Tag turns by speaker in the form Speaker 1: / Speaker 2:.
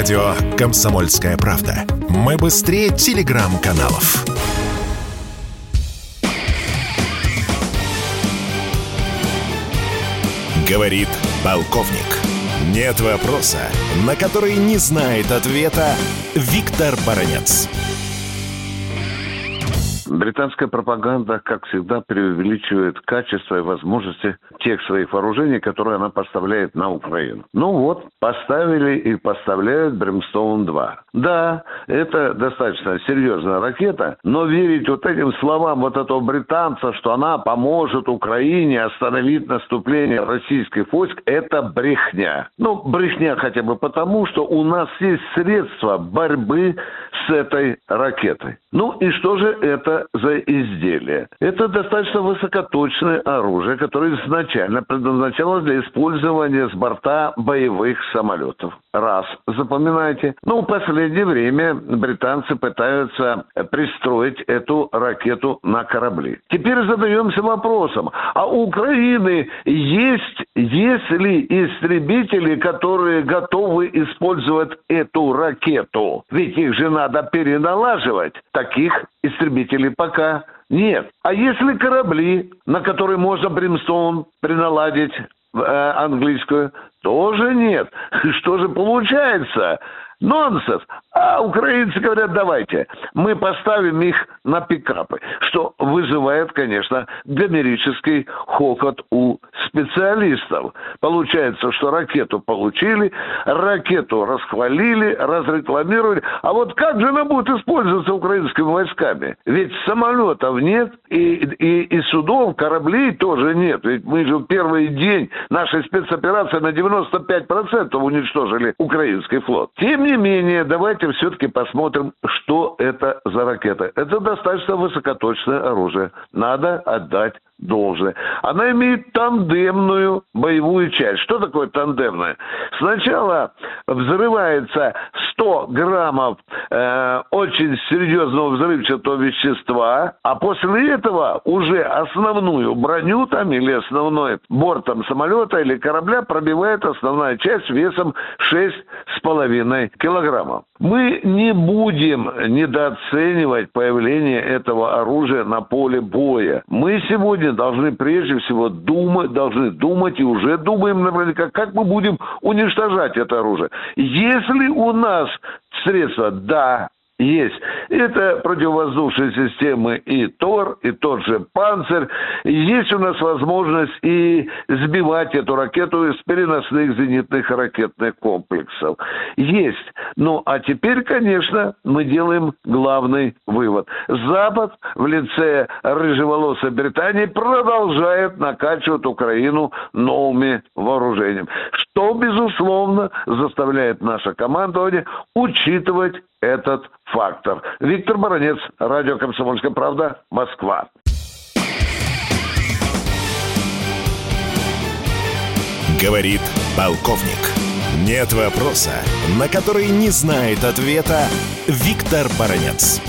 Speaker 1: Радио «Комсомольская правда». Мы быстрее телеграм-каналов. Говорит полковник. Нет вопроса, на который не знает ответа Виктор Баранец.
Speaker 2: Британская пропаганда, как всегда, преувеличивает качество и возможности тех своих вооружений, которые она поставляет на Украину. Ну вот, поставили и поставляют Бримстоун-2. Да, это достаточно серьезная ракета, но верить вот этим словам вот этого британца, что она поможет Украине остановить наступление российских войск, это брехня. Ну, брехня хотя бы потому, что у нас есть средства борьбы с этой ракетой. Ну и что же это за изделие? Это достаточно высокоточное оружие, которое изначально предназначалось для использования с борта боевых самолетов. Раз, запоминайте. Ну, в последнее время британцы пытаются пристроить эту ракету на корабли. Теперь задаемся вопросом, а у Украины есть, есть ли истребители, которые готовы использовать эту ракету? Ведь их же надо переналаживать таких истребителей пока нет. А если корабли, на которые можно Бримстоун приналадить э, английскую, тоже нет. Что же получается? Нонсенс. А украинцы говорят, давайте, мы поставим их на пикапы, что вызывает, конечно, гомерический хохот у специалистов. Получается, что ракету получили, ракету расхвалили, разрекламировали. А вот как же она будет использоваться украинскими войсками? Ведь самолетов нет, и, и, и судов, кораблей тоже нет. Ведь мы же в первый день нашей спецоперации на 95% уничтожили украинский флот. Тем не менее, давайте все-таки посмотрим, что это за ракета. Это достаточно высокоточное оружие. Надо отдать должное. Она имеет тандемную боевую часть. Что такое тандемная? Сначала взрывается 100 граммов э, очень серьезного взрывчатого вещества, а после этого уже основную броню там или основной бортом самолета или корабля пробивает основная часть весом 6,5 килограммов. Мы не будем недооценивать появление этого оружия на поле боя. Мы сегодня должны прежде всего думать, должны думать и уже думаем наверняка, как мы будем уничтожать это оружие. Если у нас средства, да, есть. Это противовоздушные системы и ТОР, и тот же «Панцирь». Есть у нас возможность и сбивать эту ракету из переносных зенитных ракетных комплексов. Есть. Ну, а теперь, конечно, мы делаем главный вывод. Запад в лице рыжеволосой Британии продолжает накачивать Украину новыми вооружениями. Что, безусловно, заставляет наше командование учитывать этот фактор. Виктор Баранец, радио «Комсомольская правда», Москва.
Speaker 1: Говорит полковник. Нет вопроса, на который не знает ответа Виктор Баранец.